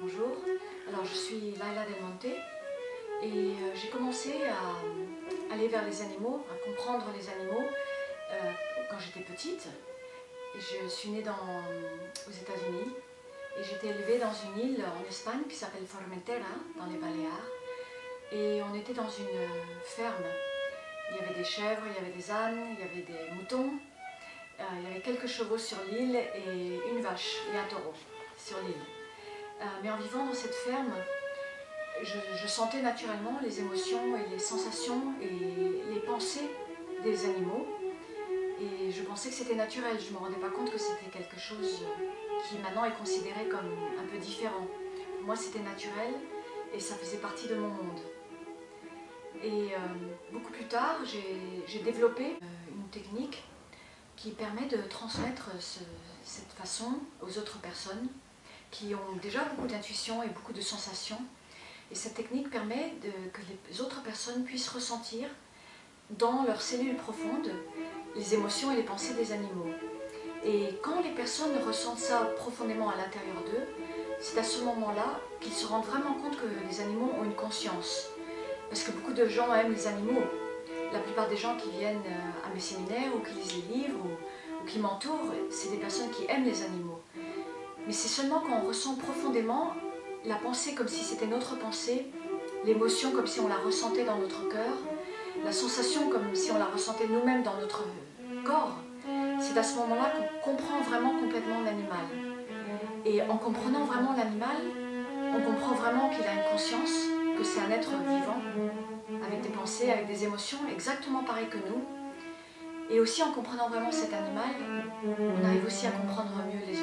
Bonjour, alors je suis Laila Del Monte et euh, j'ai commencé à aller vers les animaux, à comprendre les animaux euh, quand j'étais petite. Je suis née dans, aux États-Unis et j'étais élevée dans une île en Espagne qui s'appelle Formentera, dans les Baléares. Et on était dans une ferme. Il y avait des chèvres, il y avait des ânes, il y avait des moutons, euh, il y avait quelques chevaux sur l'île et une vache et un taureau sur l'île. Euh, mais en vivant dans cette ferme, je, sentais naturellement les émotions et les sensations et les pensées des animaux. Et je pensais que c'était naturel, je ne me rendais pas compte que c'était quelque chose qui maintenant est considéré comme un peu différent. Pour moi c'était naturel et ça faisait partie de mon monde. Et euh, beaucoup plus tard, j'ai développé une technique qui permet de transmettre cette façon aux autres personnes qui ont déjà beaucoup d'intuition et beaucoup de sensations. Et cette technique permet que les autres personnes puissent ressentir dans leurs cellules profondes les émotions et les pensées des animaux. Et quand les personnes ressentent ça profondément à l'intérieur d'eux, c'est à ce moment-là qu'ils se rendent vraiment compte que les animaux ont une conscience. Parce que beaucoup de gens aiment les animaux, la plupart des gens qui viennent euh, à mes séminaires ou qui lisent les livres ou, qui m'entourent, c'est des personnes qui aiment les animaux. Mais c'est seulement quand on ressent profondément la pensée comme si c'était notre pensée, l'émotion comme si on la ressentait dans notre cœur, la sensation comme si on la ressentait nous-mêmes dans notre corps, c'est à ce moment-là qu'on comprend vraiment complètement l'animal. Et en comprenant vraiment l'animal, on comprend vraiment qu'il a une conscience, que c'est un être vivant, avec des pensées, avec des émotions exactement pareilles que nous. Et aussi en comprenant vraiment cet animal, on arrive aussi à comprendre mieux les